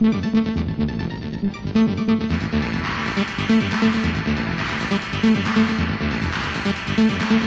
Thank you.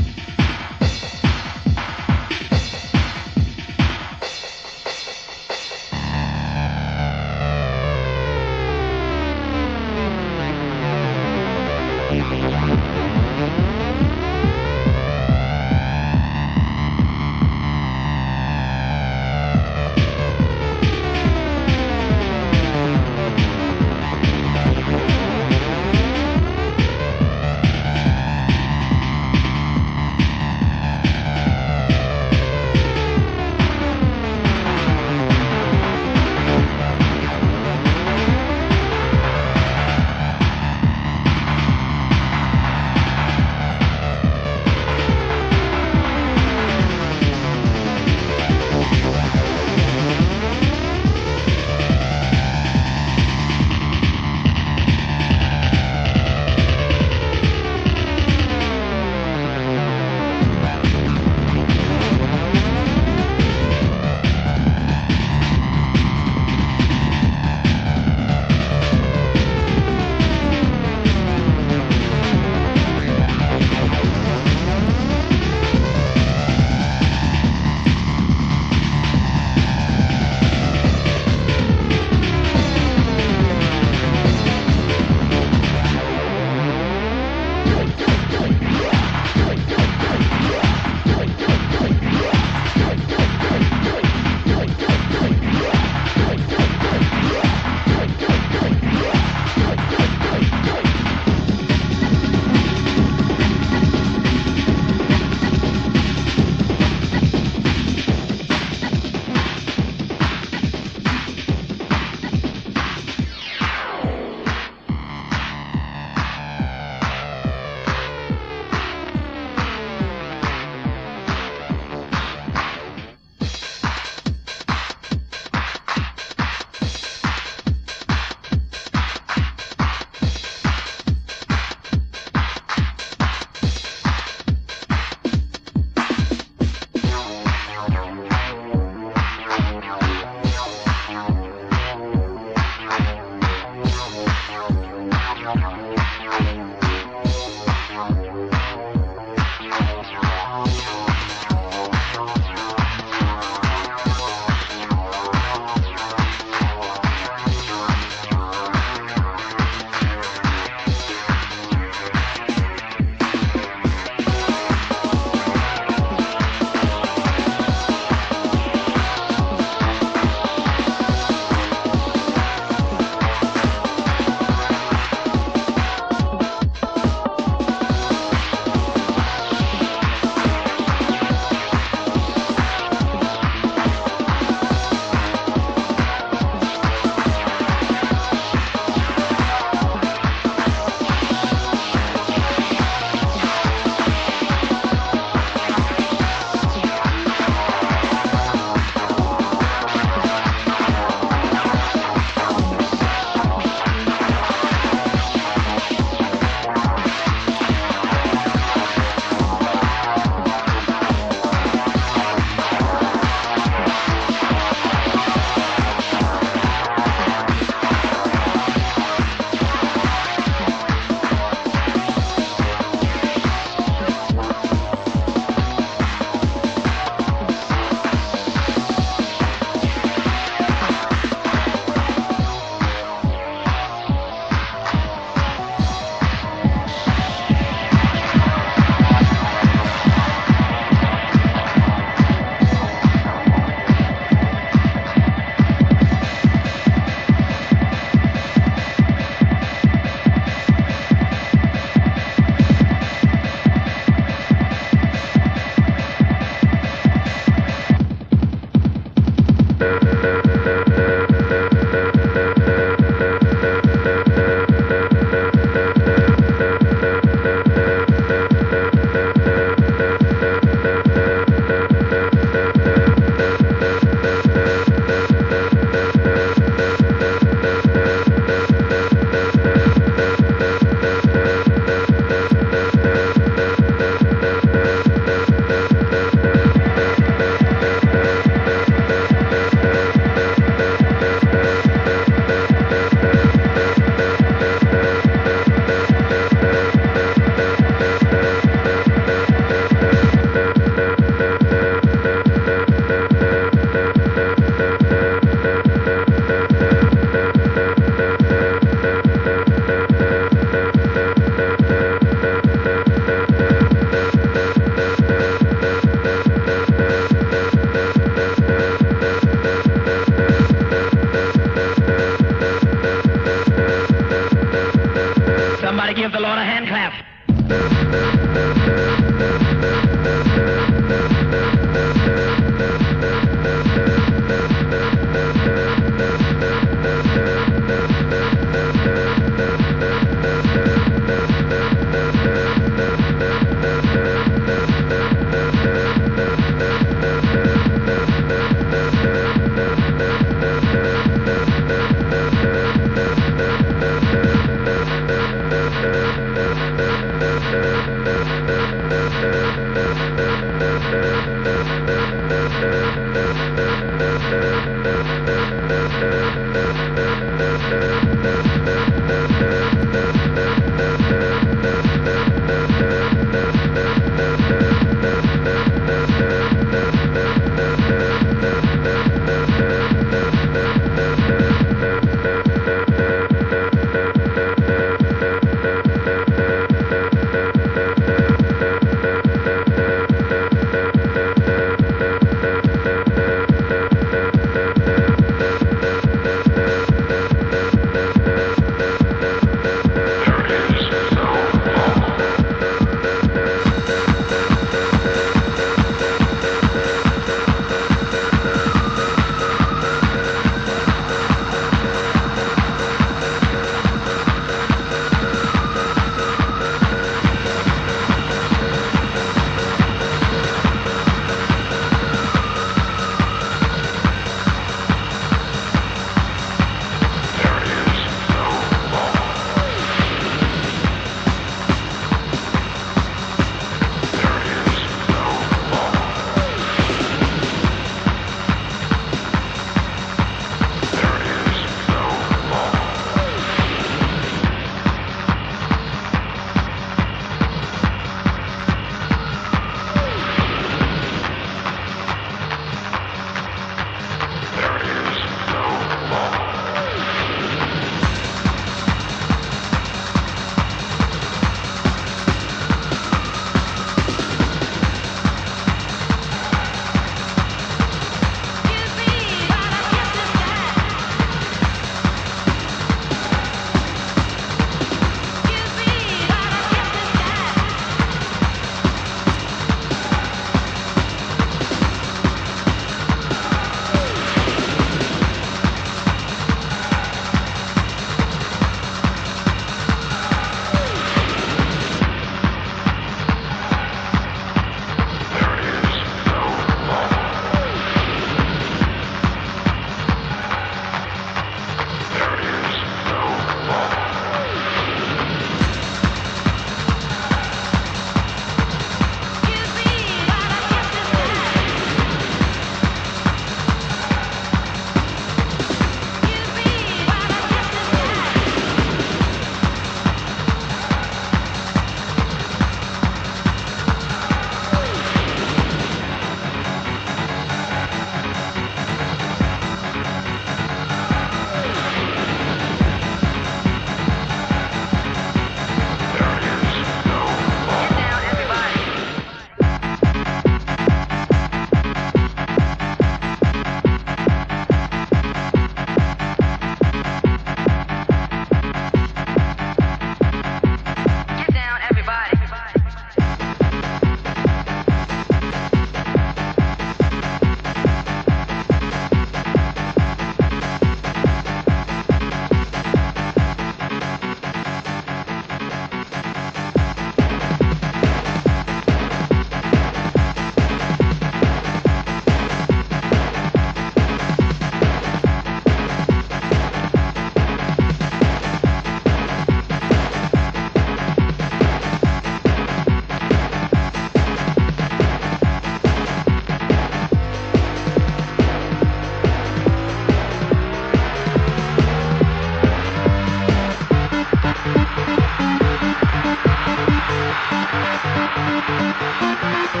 でき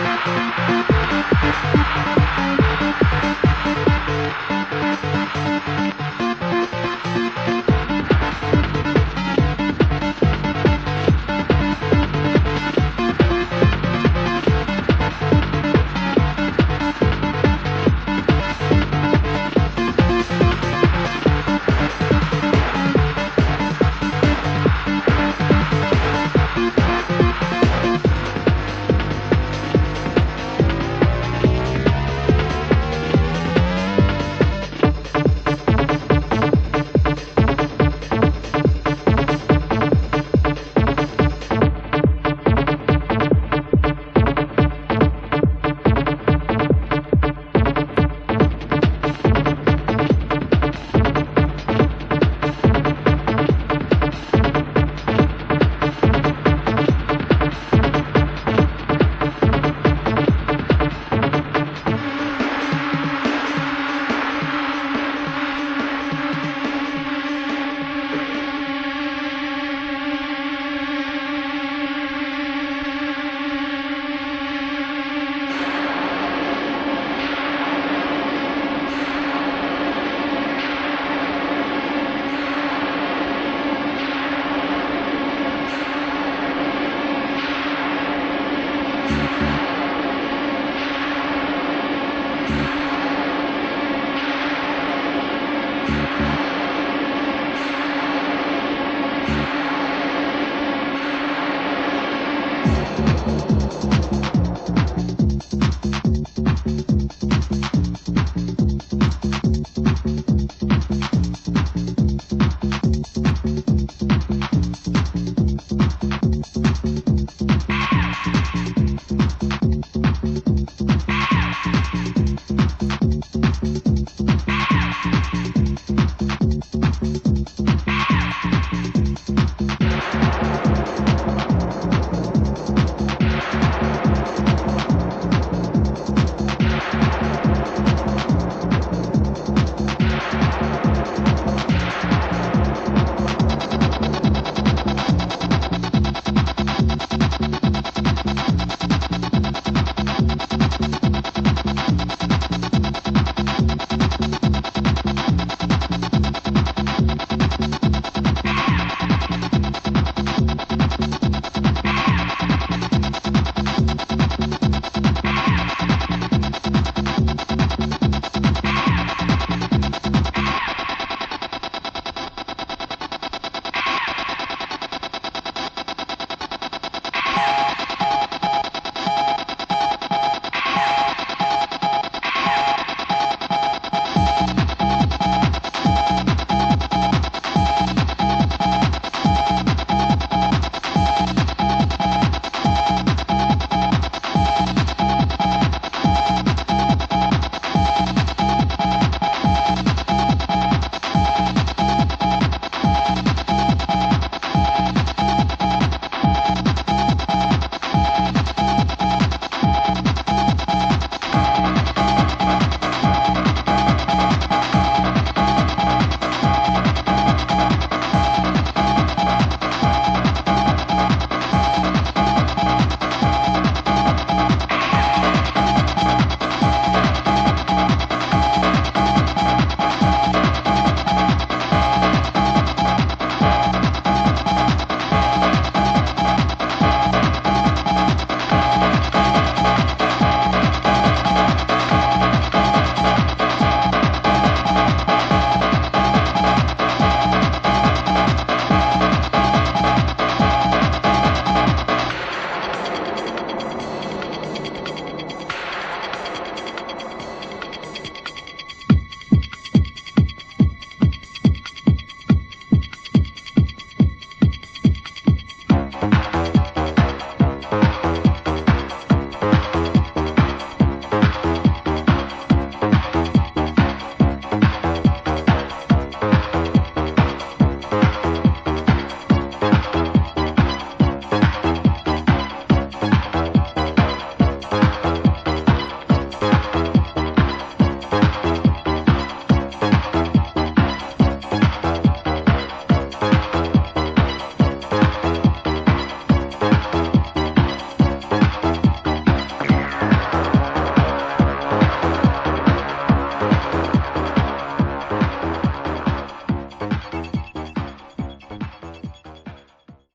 た!